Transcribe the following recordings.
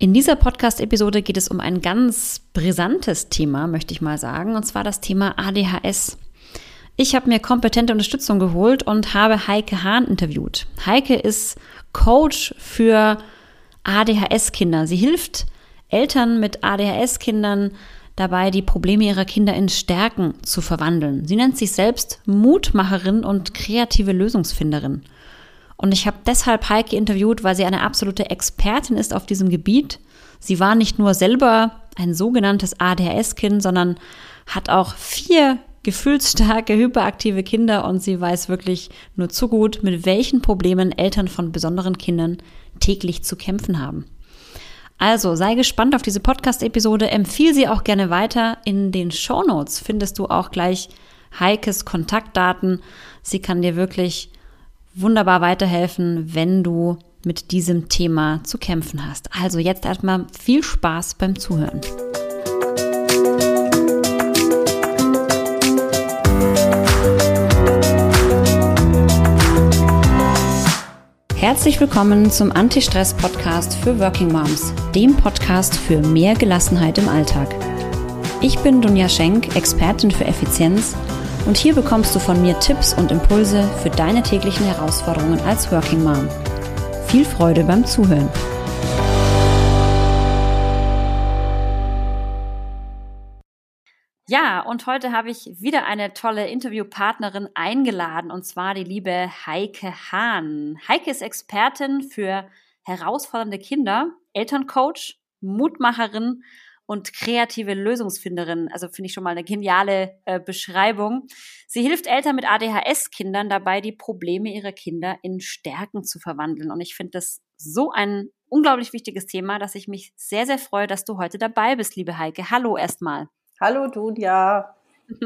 In dieser Podcast-Episode geht es um ein ganz brisantes Thema, möchte ich mal sagen, und zwar das Thema ADHS. Ich habe mir kompetente Unterstützung geholt und habe Heike Hahn interviewt. Heike ist Coach für ADHS-Kinder. Sie hilft Eltern mit ADHS-Kindern dabei, die Probleme ihrer Kinder in Stärken zu verwandeln. Sie nennt sich selbst Mutmacherin und kreative Lösungsfinderin. Und ich habe deshalb Heike interviewt, weil sie eine absolute Expertin ist auf diesem Gebiet. Sie war nicht nur selber ein sogenanntes ADHS-Kind, sondern hat auch vier gefühlsstarke, hyperaktive Kinder und sie weiß wirklich nur zu gut, mit welchen Problemen Eltern von besonderen Kindern täglich zu kämpfen haben. Also sei gespannt auf diese Podcast-Episode, empfiehl sie auch gerne weiter. In den Show Notes findest du auch gleich Heikes Kontaktdaten. Sie kann dir wirklich wunderbar weiterhelfen, wenn du mit diesem Thema zu kämpfen hast. Also jetzt erstmal viel Spaß beim Zuhören. Herzlich willkommen zum Anti-Stress-Podcast für Working Moms, dem Podcast für mehr Gelassenheit im Alltag. Ich bin Dunja Schenk, Expertin für Effizienz und hier bekommst du von mir Tipps und Impulse für deine täglichen Herausforderungen als Working Mom. Viel Freude beim Zuhören. Ja, und heute habe ich wieder eine tolle Interviewpartnerin eingeladen, und zwar die liebe Heike Hahn. Heike ist Expertin für herausfordernde Kinder, Elterncoach, Mutmacherin und kreative Lösungsfinderin. Also finde ich schon mal eine geniale äh, Beschreibung. Sie hilft Eltern mit ADHS-Kindern dabei, die Probleme ihrer Kinder in Stärken zu verwandeln. Und ich finde das so ein unglaublich wichtiges Thema, dass ich mich sehr, sehr freue, dass du heute dabei bist, liebe Heike. Hallo erstmal. Hallo Dunja.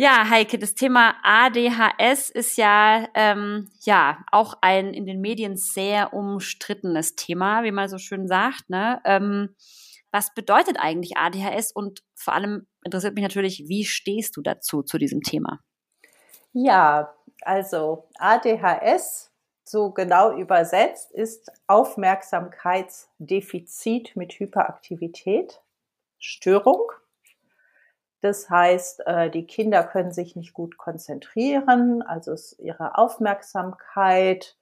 Ja, Heike, das Thema ADHS ist ja, ähm, ja auch ein in den Medien sehr umstrittenes Thema, wie man so schön sagt. Ne? Ähm, was bedeutet eigentlich ADHS und vor allem interessiert mich natürlich, wie stehst du dazu, zu diesem Thema? Ja, also ADHS, so genau übersetzt, ist Aufmerksamkeitsdefizit mit Hyperaktivität, Störung. Das heißt, äh, die Kinder können sich nicht gut konzentrieren, also ihre Aufmerksamkeit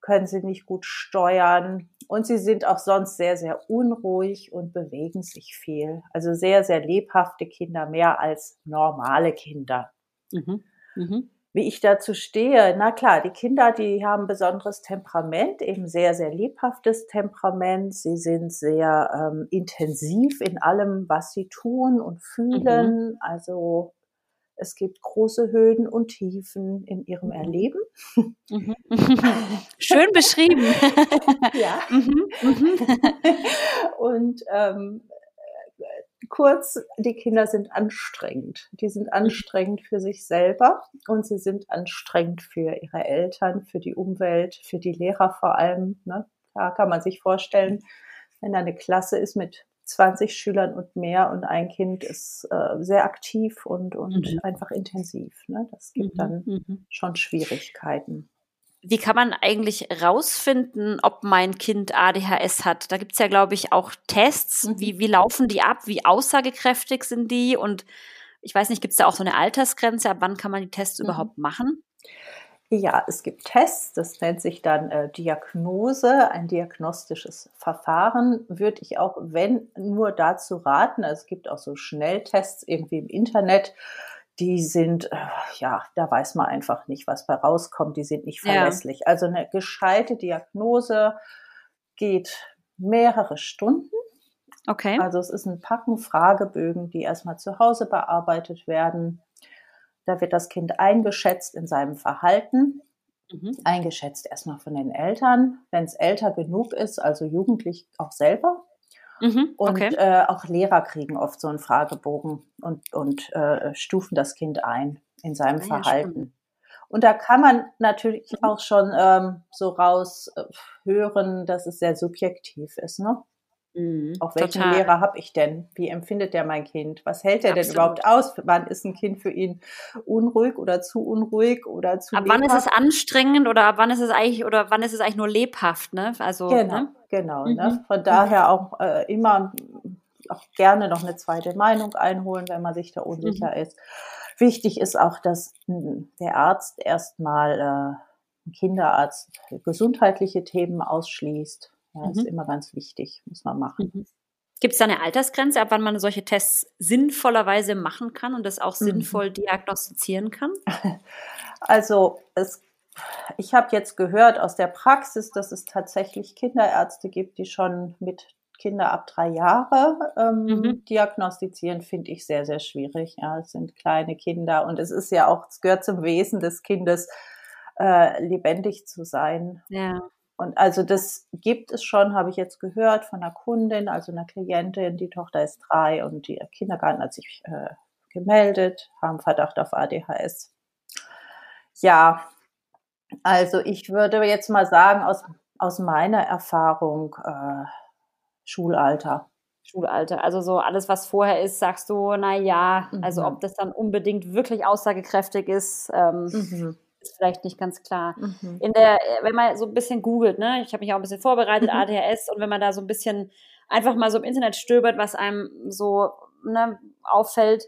können sie nicht gut steuern und sie sind auch sonst sehr, sehr unruhig und bewegen sich viel. Also sehr, sehr lebhafte Kinder, mehr als normale Kinder. Mhm. Mhm wie ich dazu stehe. Na klar, die Kinder, die haben besonderes Temperament, eben sehr, sehr lebhaftes Temperament. Sie sind sehr ähm, intensiv in allem, was sie tun und fühlen. Mhm. Also es gibt große Höhen und Tiefen in ihrem mhm. Erleben. Mhm. Schön beschrieben. ja. Mhm. und ähm, kurz, die Kinder sind anstrengend. Die sind anstrengend für sich selber und sie sind anstrengend für ihre Eltern, für die Umwelt, für die Lehrer vor allem. Ne? Da kann man sich vorstellen, wenn da eine Klasse ist mit 20 Schülern und mehr und ein Kind ist äh, sehr aktiv und, und mhm. einfach intensiv. Ne? Das gibt mhm. dann mhm. schon Schwierigkeiten wie kann man eigentlich rausfinden, ob mein Kind ADHS hat? Da gibt's ja, glaube ich, auch Tests. Mhm. Wie, wie laufen die ab? Wie aussagekräftig sind die? Und ich weiß nicht, gibt's da auch so eine Altersgrenze? Ab wann kann man die Tests mhm. überhaupt machen? Ja, es gibt Tests, das nennt sich dann äh, Diagnose, ein diagnostisches Verfahren. Würde ich auch, wenn, nur dazu raten. Also es gibt auch so Schnelltests irgendwie im Internet die sind, äh, ja, da weiß man einfach nicht, was bei rauskommt. Die sind nicht verlässlich. Ja. Also eine gescheite Diagnose geht mehrere Stunden. Okay. Also es ist ein Packen Fragebögen, die erstmal zu Hause bearbeitet werden. Da wird das Kind eingeschätzt in seinem Verhalten. Mhm. Eingeschätzt erstmal von den Eltern. Wenn es älter genug ist, also jugendlich auch selber, Mhm, okay. Und äh, auch Lehrer kriegen oft so einen Fragebogen und, und äh, stufen das Kind ein in seinem ah, Verhalten. Ja, und da kann man natürlich mhm. auch schon ähm, so raus äh, hören, dass es sehr subjektiv ist. Ne? Mhm, Auch welchen total. Lehrer habe ich denn? Wie empfindet der mein Kind? Was hält er denn überhaupt aus? Wann ist ein Kind für ihn unruhig oder zu unruhig oder zu Ab lebhaft? wann ist es anstrengend oder ab wann ist es eigentlich oder wann ist es eigentlich nur lebhaft? Ne? Also genau, ne? genau. Mhm. Ne? Von daher auch äh, immer auch gerne noch eine zweite Meinung einholen, wenn man sich da unsicher mhm. ist. Wichtig ist auch, dass hm, der Arzt erstmal äh, ein Kinderarzt gesundheitliche Themen ausschließt ja, mhm. ist immer ganz wichtig, muss man machen. Mhm. Gibt es da eine Altersgrenze, ab wann man solche Tests sinnvollerweise machen kann und das auch mhm. sinnvoll diagnostizieren kann? Also es, ich habe jetzt gehört aus der Praxis, dass es tatsächlich Kinderärzte gibt, die schon mit Kinder ab drei Jahre ähm, mhm. diagnostizieren, finde ich sehr, sehr schwierig. Ja, es sind kleine Kinder und es ist ja auch, es gehört zum Wesen des Kindes, äh, lebendig zu sein. Ja. Und also das gibt es schon, habe ich jetzt gehört von einer Kundin, also einer Klientin, die Tochter ist drei und die Kindergarten hat sich äh, gemeldet, haben Verdacht auf ADHS. Ja, also ich würde jetzt mal sagen, aus, aus meiner Erfahrung, äh, Schulalter. Schulalter. Also so alles, was vorher ist, sagst du, na ja, also mhm. ob das dann unbedingt wirklich aussagekräftig ist. Ähm, mhm ist vielleicht nicht ganz klar. Mhm. In der, wenn man so ein bisschen googelt, ne, ich habe mich auch ein bisschen vorbereitet, mhm. ADHS, und wenn man da so ein bisschen einfach mal so im Internet stöbert, was einem so ne, auffällt,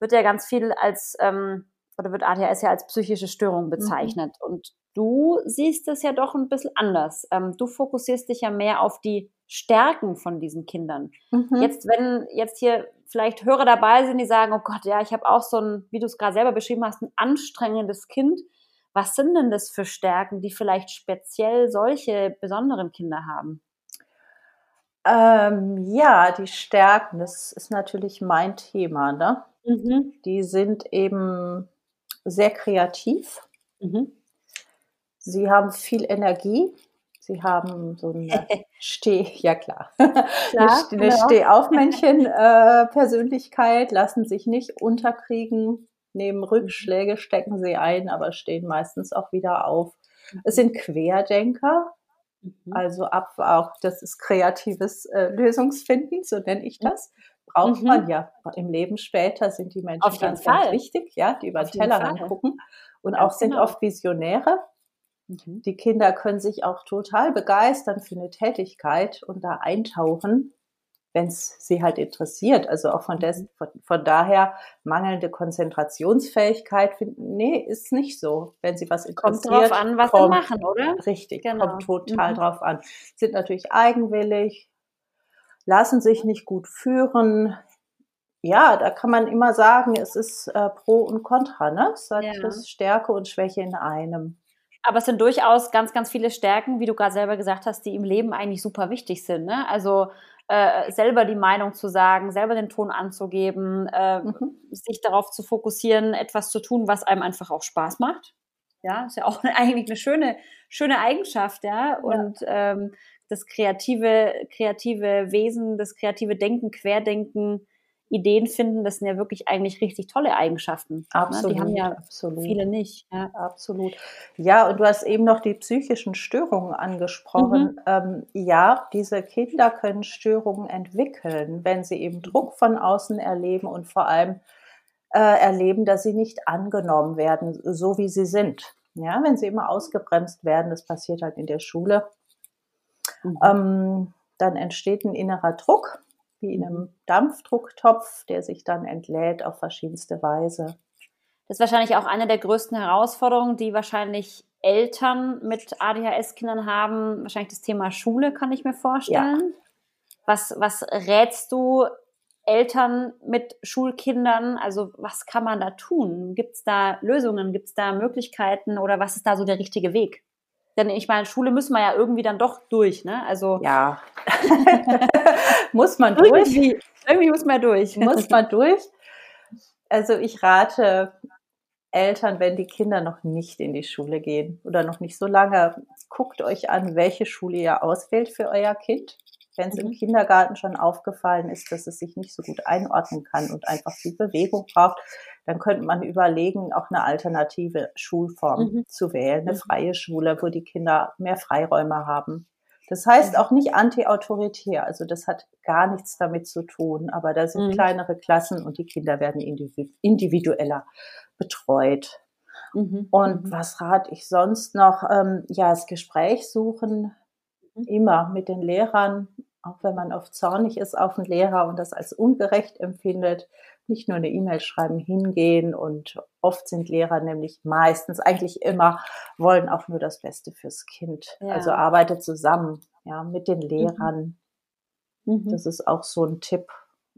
wird ja ganz viel als, ähm, oder wird ADHS ja als psychische Störung mhm. bezeichnet. Mhm. Und du siehst es ja doch ein bisschen anders. Ähm, du fokussierst dich ja mehr auf die Stärken von diesen Kindern. Mhm. Jetzt, wenn jetzt hier vielleicht Hörer dabei sind, die sagen, oh Gott, ja, ich habe auch so ein, wie du es gerade selber beschrieben hast, ein anstrengendes Kind. Was sind denn das für Stärken, die vielleicht speziell solche besonderen Kinder haben? Ähm, ja, die Stärken, das ist natürlich mein Thema. Ne? Mhm. Die sind eben sehr kreativ. Mhm. Sie haben viel Energie. Sie haben so eine Steh, ja klar, klar eine, eine genau. Stehaufmännchen-Persönlichkeit, äh, lassen sich nicht unterkriegen, nehmen Rückschläge, stecken sie ein, aber stehen meistens auch wieder auf. Es sind Querdenker, mhm. also ab auch, das ist kreatives äh, Lösungsfinden, so nenne ich das. Braucht mhm. man ja im Leben später, sind die Menschen Auf ganz, ganz wichtig, ja, die über den Tellerrand gucken und ganz auch sind genau. oft Visionäre. Mhm. Die Kinder können sich auch total begeistern für eine Tätigkeit und da eintauchen wenn es sie halt interessiert. Also auch von, des, mhm. von, von daher mangelnde Konzentrationsfähigkeit, finden, nee, ist nicht so. Wenn sie was interessiert. Kommt drauf an, was kommt, sie machen, oder? Richtig, genau. kommt total mhm. drauf an. Sind natürlich eigenwillig, lassen sich nicht gut führen. Ja, da kann man immer sagen, es ist äh, Pro und Contra, ne? Es hat ja. Stärke und Schwäche in einem. Aber es sind durchaus ganz, ganz viele Stärken, wie du gerade selber gesagt hast, die im Leben eigentlich super wichtig sind. Ne? Also äh, selber die Meinung zu sagen, selber den Ton anzugeben, äh, mhm. sich darauf zu fokussieren, etwas zu tun, was einem einfach auch Spaß macht. Ja, ist ja auch eigentlich eine schöne, schöne Eigenschaft, ja. Und ja. Ähm, das kreative, kreative Wesen, das kreative Denken, Querdenken, Ideen finden, das sind ja wirklich eigentlich richtig tolle Eigenschaften. Absolut. Ne? Die haben ja absolut. viele nicht. Ja. Absolut. Ja, und du hast eben noch die psychischen Störungen angesprochen. Mhm. Ähm, ja, diese Kinder können Störungen entwickeln, wenn sie eben Druck von außen erleben und vor allem äh, erleben, dass sie nicht angenommen werden, so wie sie sind. Ja, wenn sie immer ausgebremst werden, das passiert halt in der Schule, mhm. ähm, dann entsteht ein innerer Druck wie in einem Dampfdrucktopf, der sich dann entlädt auf verschiedenste Weise. Das ist wahrscheinlich auch eine der größten Herausforderungen, die wahrscheinlich Eltern mit ADHS-Kindern haben. Wahrscheinlich das Thema Schule, kann ich mir vorstellen. Ja. Was, was rätst du Eltern mit Schulkindern? Also was kann man da tun? Gibt es da Lösungen? Gibt es da Möglichkeiten? Oder was ist da so der richtige Weg? Denn ich meine, Schule müssen wir ja irgendwie dann doch durch, ne? Also ja, muss man durch. Irgendwie, irgendwie muss man durch. Muss man durch. Also ich rate Eltern, wenn die Kinder noch nicht in die Schule gehen oder noch nicht so lange, guckt euch an, welche Schule ihr auswählt für euer Kind. Wenn es mhm. im Kindergarten schon aufgefallen ist, dass es sich nicht so gut einordnen kann und einfach viel Bewegung braucht, dann könnte man überlegen, auch eine alternative Schulform mhm. zu wählen, eine mhm. freie Schule, wo die Kinder mehr Freiräume haben. Das heißt auch nicht anti-autoritär, also das hat gar nichts damit zu tun, aber da sind mhm. kleinere Klassen und die Kinder werden individueller betreut. Mhm. Und mhm. was rate ich sonst noch? Ähm, ja, das Gespräch suchen, mhm. Immer mit den Lehrern, auch wenn man oft zornig ist auf den Lehrer und das als ungerecht empfindet, nicht nur eine E-Mail schreiben, hingehen und oft sind Lehrer nämlich meistens, eigentlich immer, wollen auch nur das Beste fürs Kind. Ja. Also arbeite zusammen, ja, mit den mhm. Lehrern. Mhm. Das ist auch so ein Tipp.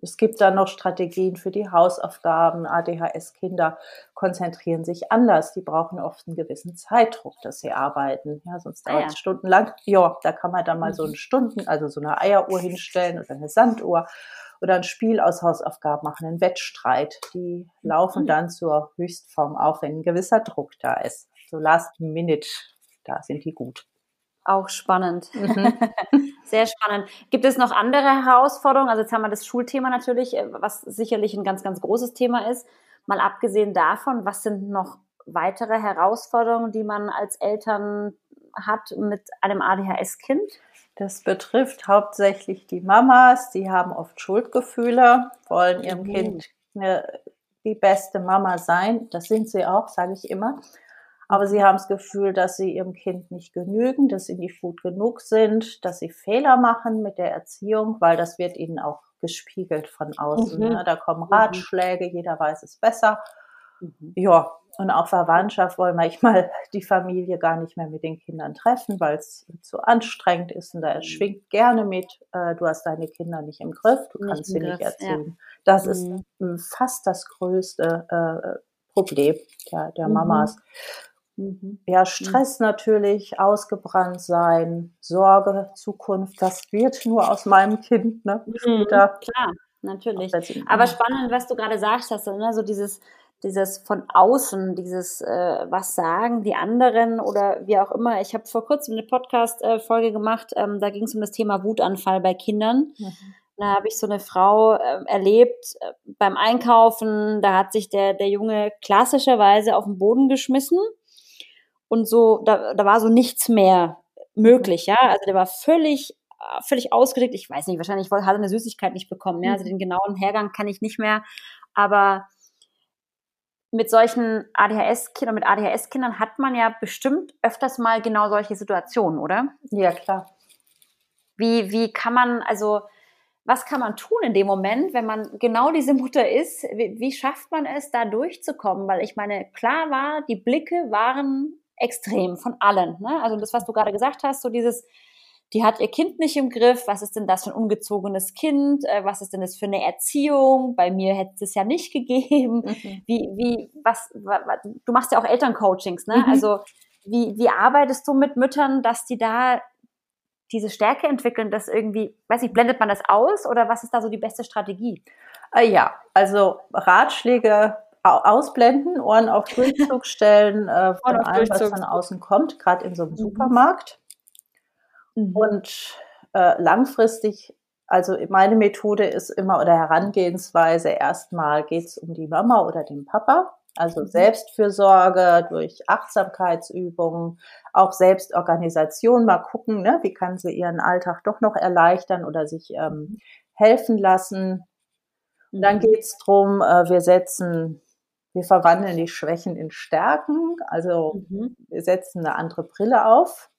Es gibt dann noch Strategien für die Hausaufgaben. ADHS-Kinder konzentrieren sich anders. Die brauchen oft einen gewissen Zeitdruck, dass sie arbeiten. Ja, sonst ah, dauert es ja. stundenlang. Ja, da kann man dann mal so mhm. eine Stunden, also so eine Eieruhr hinstellen oder eine Sanduhr oder ein Spiel aus Hausaufgaben machen, einen Wettstreit. Die laufen mhm. dann zur Höchstform auf, wenn ein gewisser Druck da ist. So Last Minute, da sind die gut. Auch spannend. Mhm. Sehr spannend. Gibt es noch andere Herausforderungen? Also jetzt haben wir das Schulthema natürlich, äh, was sicherlich ein ganz, ganz großes Thema ist. Mal abgesehen davon, was sind noch weitere Herausforderungen, die man als Eltern hat mit einem ADHS-Kind? Das betrifft hauptsächlich die Mamas, die haben oft Schuldgefühle, wollen ihrem mhm. Kind eine, die beste Mama sein. Das sind sie auch, sage ich immer. Aber sie haben das Gefühl, dass sie ihrem Kind nicht genügen, dass sie nicht gut genug sind, dass sie Fehler machen mit der Erziehung, weil das wird ihnen auch gespiegelt von außen. Mhm. Ne? Da kommen mhm. Ratschläge, mhm. jeder weiß es besser. Mhm. Ja, und auch Verwandtschaft wollen manchmal die Familie gar nicht mehr mit den Kindern treffen, weil es zu anstrengend ist. Und da mhm. schwingt gerne mit, äh, du hast deine Kinder nicht im Griff, du nicht kannst sie Griff, nicht erziehen. Ja. Das mhm. ist fast das größte äh, Problem der, der mhm. Mamas. Mhm. Ja, Stress natürlich, ausgebrannt sein, Sorge, Zukunft, das wird nur aus meinem Kind. Ne? Mhm, klar, natürlich. Aber spannend, was du gerade sagst, hast, ne? so dieses dieses von außen, dieses äh, was sagen die anderen oder wie auch immer. Ich habe vor kurzem eine Podcast-Folge gemacht, ähm, da ging es um das Thema Wutanfall bei Kindern. Mhm. Da habe ich so eine Frau äh, erlebt äh, beim Einkaufen, da hat sich der, der Junge klassischerweise auf den Boden geschmissen und so, da, da war so nichts mehr möglich, ja. Also der war völlig völlig ausgedickt. Ich weiß nicht, wahrscheinlich hat er eine Süßigkeit nicht bekommen. Ja? Also mhm. den genauen Hergang kann ich nicht mehr. Aber mit solchen ADHS-Kindern, mit ADHS-Kindern hat man ja bestimmt öfters mal genau solche Situationen, oder? Ja, klar. Wie, wie kann man, also, was kann man tun in dem Moment, wenn man genau diese Mutter ist? Wie, wie schafft man es, da durchzukommen? Weil ich meine, klar war, die Blicke waren extrem von allen. Ne? Also das, was du gerade gesagt hast, so dieses, die hat ihr Kind nicht im Griff, was ist denn das für ein ungezogenes Kind, äh, was ist denn das für eine Erziehung, bei mir hätte es ja nicht gegeben, mhm. wie, wie, was, du machst ja auch Elterncoachings, ne, mhm. also wie, wie arbeitest du mit Müttern, dass die da diese Stärke entwickeln, dass irgendwie, weiß ich, blendet man das aus oder was ist da so die beste Strategie? Äh, ja, also Ratschläge ausblenden, Ohren auf Durchzug stellen, äh, von allem, was von außen kommt, gerade in so einem mhm. Supermarkt. Mhm. Und äh, langfristig, also meine Methode ist immer oder Herangehensweise, erstmal geht es um die Mama oder den Papa. Also mhm. Selbstfürsorge durch Achtsamkeitsübungen, auch Selbstorganisation, mal gucken, ne, wie kann sie ihren Alltag doch noch erleichtern oder sich ähm, mhm. helfen lassen. Und dann geht's drum, äh, wir setzen, wir verwandeln die Schwächen in Stärken, also mhm. wir setzen eine andere Brille auf.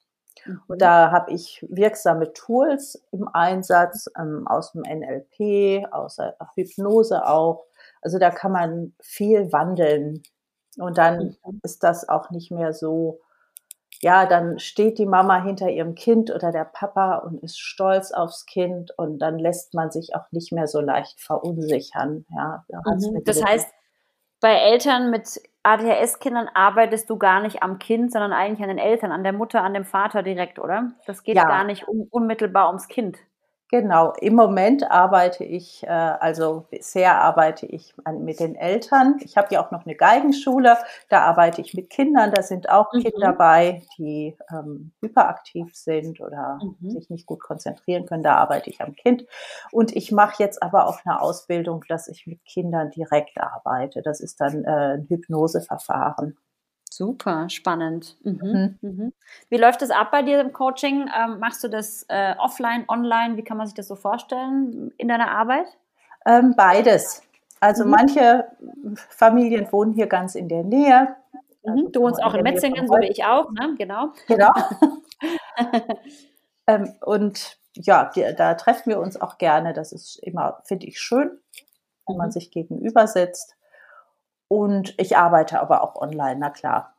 Und mhm. da habe ich wirksame Tools im Einsatz ähm, aus dem NLP, aus der Hypnose auch. Also da kann man viel wandeln. Und dann mhm. ist das auch nicht mehr so, ja, dann steht die Mama hinter ihrem Kind oder der Papa und ist stolz aufs Kind und dann lässt man sich auch nicht mehr so leicht verunsichern. Ja, mhm. Das heißt, bei Eltern mit ADHS-Kindern arbeitest du gar nicht am Kind, sondern eigentlich an den Eltern, an der Mutter, an dem Vater direkt, oder? Das geht ja. gar nicht un unmittelbar ums Kind. Genau, im Moment arbeite ich, äh, also bisher arbeite ich mit den Eltern. Ich habe ja auch noch eine Geigenschule, da arbeite ich mit Kindern, da sind auch mhm. Kinder dabei, die ähm, hyperaktiv sind oder mhm. sich nicht gut konzentrieren können, da arbeite ich am Kind. Und ich mache jetzt aber auch eine Ausbildung, dass ich mit Kindern direkt arbeite. Das ist dann äh, ein Hypnoseverfahren. Super, spannend. Mhm. Mhm. mhm. Wie läuft das ab bei dir im Coaching? Ähm, machst du das äh, offline, online? Wie kann man sich das so vorstellen in deiner Arbeit? Ähm, beides. Also mhm. manche Familien wohnen hier ganz in der Nähe. Mhm. Also du wohnst auch in Metzingen, so wie ich auch, ne? Genau. Genau. ähm, und ja, die, da treffen wir uns auch gerne. Das ist immer, finde ich, schön, wenn man mhm. sich gegenüber sitzt. Und ich arbeite aber auch online, na klar.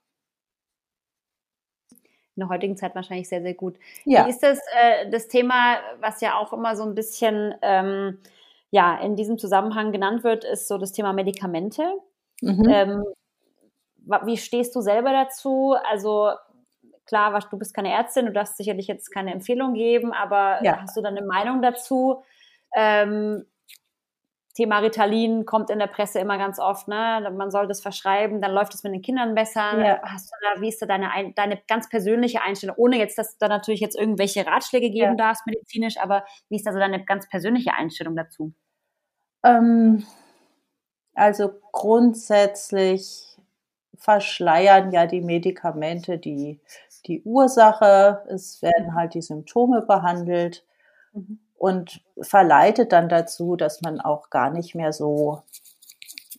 In der heutigen Zeit wahrscheinlich sehr, sehr gut. Ja. Wie ist das, äh, das Thema, was ja auch immer so ein bisschen ähm, ja, in diesem Zusammenhang genannt wird, ist so das Thema Medikamente. Mhm. Ähm, wie stehst du selber dazu? Also klar, du bist keine Ärztin, du darfst sicherlich jetzt keine Empfehlung geben, aber ja. hast du dann eine Meinung dazu? Ähm, Thema Ritalin kommt in der Presse immer ganz oft, ne? Man soll das verschreiben, dann läuft es mit den Kindern besser. Ja. Hast du da, wie ist da deine, deine ganz persönliche Einstellung? Ohne jetzt, dass du da natürlich jetzt irgendwelche Ratschläge geben ja. darfst, medizinisch, aber wie ist da so deine ganz persönliche Einstellung dazu? Ähm, also grundsätzlich verschleiern ja die Medikamente die, die Ursache. Es werden halt die Symptome behandelt. Mhm und verleitet dann dazu, dass man auch gar nicht mehr so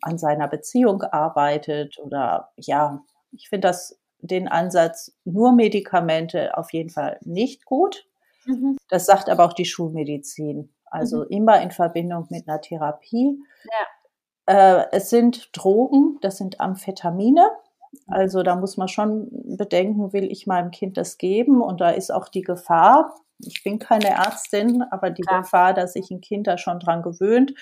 an seiner Beziehung arbeitet oder ja, ich finde das den Ansatz nur Medikamente auf jeden Fall nicht gut. Mhm. Das sagt aber auch die Schulmedizin. Also mhm. immer in Verbindung mit einer Therapie. Ja. Äh, es sind Drogen, das sind Amphetamine. Also da muss man schon bedenken, will ich meinem Kind das geben? Und da ist auch die Gefahr, ich bin keine Ärztin, aber die Klar. Gefahr, dass sich ein Kind da schon dran gewöhnt,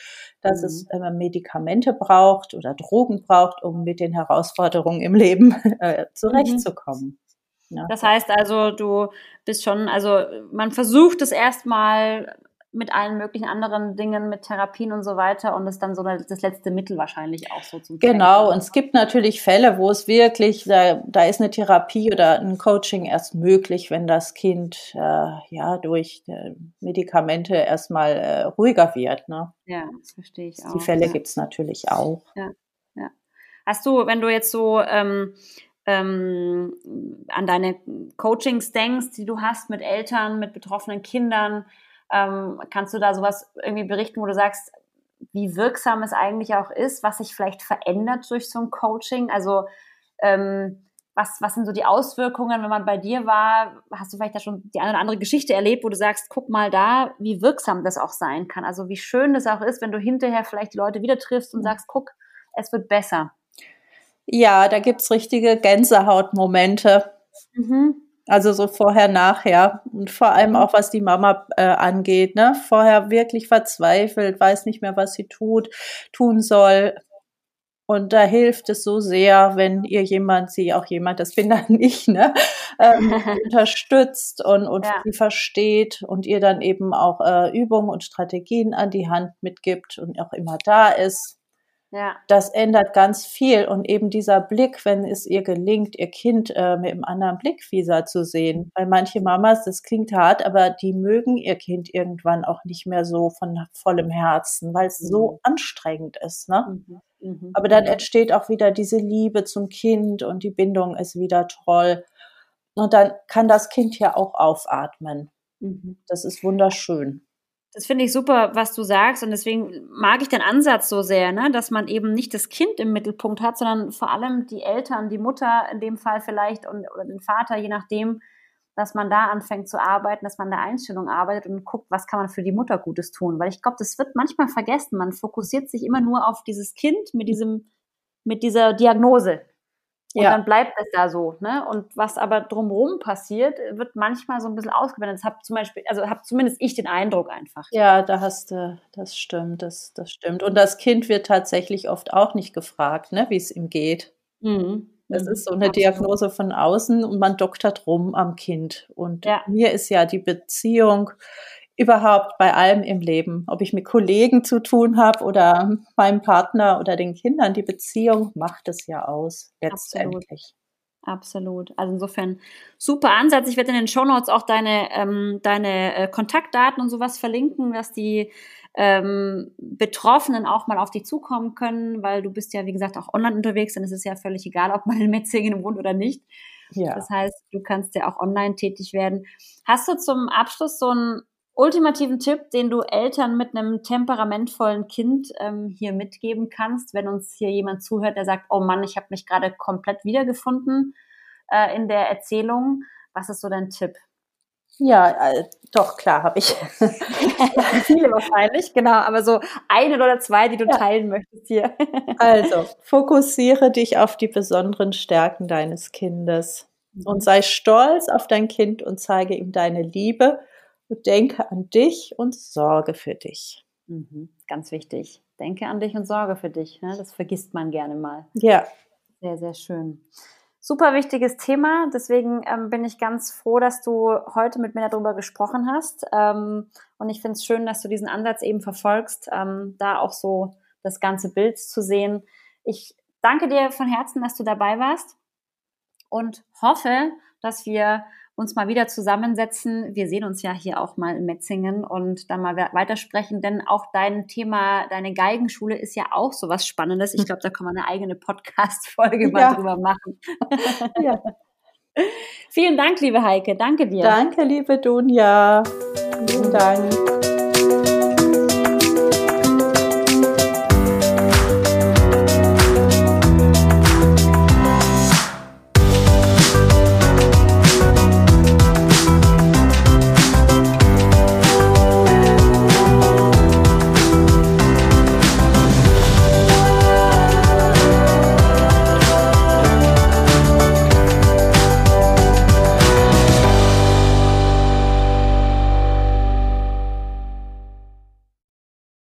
dass mhm. es äh, Medikamente braucht oder Drogen braucht, um mit den Herausforderungen im Leben äh, zurechtzukommen. Mhm. Ja. Das heißt also, du bist schon, also man versucht es erstmal mit allen möglichen anderen Dingen, mit Therapien und so weiter und ist dann so das letzte Mittel wahrscheinlich auch so zum Genau, und es gibt natürlich Fälle, wo es wirklich, da, da ist eine Therapie oder ein Coaching erst möglich, wenn das Kind äh, ja durch äh, Medikamente erstmal äh, ruhiger wird. Ne? Ja, das verstehe ich auch. Die Fälle ja. gibt es natürlich auch. Ja, ja. Hast du, wenn du jetzt so ähm, ähm, an deine Coachings denkst, die du hast mit Eltern, mit betroffenen Kindern, ähm, kannst du da sowas irgendwie berichten, wo du sagst, wie wirksam es eigentlich auch ist, was sich vielleicht verändert durch so ein Coaching? Also ähm, was, was sind so die Auswirkungen, wenn man bei dir war? Hast du vielleicht da schon die eine oder andere Geschichte erlebt, wo du sagst, guck mal da, wie wirksam das auch sein kann? Also wie schön das auch ist, wenn du hinterher vielleicht die Leute wieder triffst und mhm. sagst, guck, es wird besser. Ja, da gibt's richtige Gänsehautmomente. Mhm. Also so vorher, nachher. Und vor allem auch, was die Mama äh, angeht. Ne? Vorher wirklich verzweifelt, weiß nicht mehr, was sie tut, tun soll. Und da hilft es so sehr, wenn ihr jemand, sie auch jemand, das bin dann ich, ne, ähm, unterstützt und, und ja. sie versteht und ihr dann eben auch äh, Übungen und Strategien an die Hand mitgibt und auch immer da ist. Ja. Das ändert ganz viel. Und eben dieser Blick, wenn es ihr gelingt, ihr Kind äh, mit einem anderen Blickvisa zu sehen. Weil manche Mamas, das klingt hart, aber die mögen ihr Kind irgendwann auch nicht mehr so von vollem Herzen, weil es mhm. so anstrengend ist. Ne? Mhm. Mhm. Aber dann entsteht auch wieder diese Liebe zum Kind und die Bindung ist wieder toll. Und dann kann das Kind ja auch aufatmen. Mhm. Das ist wunderschön. Das finde ich super, was du sagst. Und deswegen mag ich den Ansatz so sehr, ne? dass man eben nicht das Kind im Mittelpunkt hat, sondern vor allem die Eltern, die Mutter in dem Fall vielleicht und, oder den Vater, je nachdem, dass man da anfängt zu arbeiten, dass man in der Einstellung arbeitet und guckt, was kann man für die Mutter Gutes tun. Weil ich glaube, das wird manchmal vergessen. Man fokussiert sich immer nur auf dieses Kind mit diesem, mit dieser Diagnose. Und ja. dann bleibt es da so, ne? Und was aber drumherum passiert, wird manchmal so ein bisschen ausgeblendet. Das habe zum Beispiel, also habe zumindest ich den Eindruck einfach. Ja, da hast du, das stimmt, das, das stimmt. Und das Kind wird tatsächlich oft auch nicht gefragt, ne, wie es ihm geht. Mhm. Das ist so eine Diagnose von außen und man doktert rum am Kind. Und ja. mir ist ja die Beziehung überhaupt bei allem im Leben, ob ich mit Kollegen zu tun habe oder meinem Partner oder den Kindern, die Beziehung macht es ja aus, letztendlich. Absolut. Also insofern super Ansatz. Ich werde in den Show Notes auch deine, ähm, deine äh, Kontaktdaten und sowas verlinken, dass die ähm, Betroffenen auch mal auf dich zukommen können, weil du bist ja, wie gesagt, auch online unterwegs, dann ist es ja völlig egal, ob man in Metzingen wohnt oder nicht. Ja. Das heißt, du kannst ja auch online tätig werden. Hast du zum Abschluss so einen ultimativen Tipp, den du Eltern mit einem temperamentvollen Kind ähm, hier mitgeben kannst, wenn uns hier jemand zuhört, der sagt, oh Mann, ich habe mich gerade komplett wiedergefunden äh, in der Erzählung. Was ist so dein Tipp? Ja, äh, doch, klar, habe ich. Viele wahrscheinlich, genau, aber so eine oder zwei, die du ja. teilen möchtest hier. also, fokussiere dich auf die besonderen Stärken deines Kindes und sei stolz auf dein Kind und zeige ihm deine Liebe denke an dich und sorge für dich. Mhm. Ganz wichtig. Denke an dich und sorge für dich. Ne? Das vergisst man gerne mal. Ja. Sehr, sehr schön super wichtiges Thema. Deswegen ähm, bin ich ganz froh, dass du heute mit mir darüber gesprochen hast. Ähm, und ich finde es schön, dass du diesen Ansatz eben verfolgst, ähm, da auch so das ganze Bild zu sehen. Ich danke dir von Herzen, dass du dabei warst und hoffe, dass wir uns mal wieder zusammensetzen. Wir sehen uns ja hier auch mal in Metzingen und dann mal weitersprechen, denn auch dein Thema, deine Geigenschule ist ja auch so was Spannendes. Ich glaube, da kann man eine eigene Podcast-Folge mal ja. drüber machen. ja. Vielen Dank, liebe Heike. Danke dir. Danke, liebe Dunja. Vielen Dank.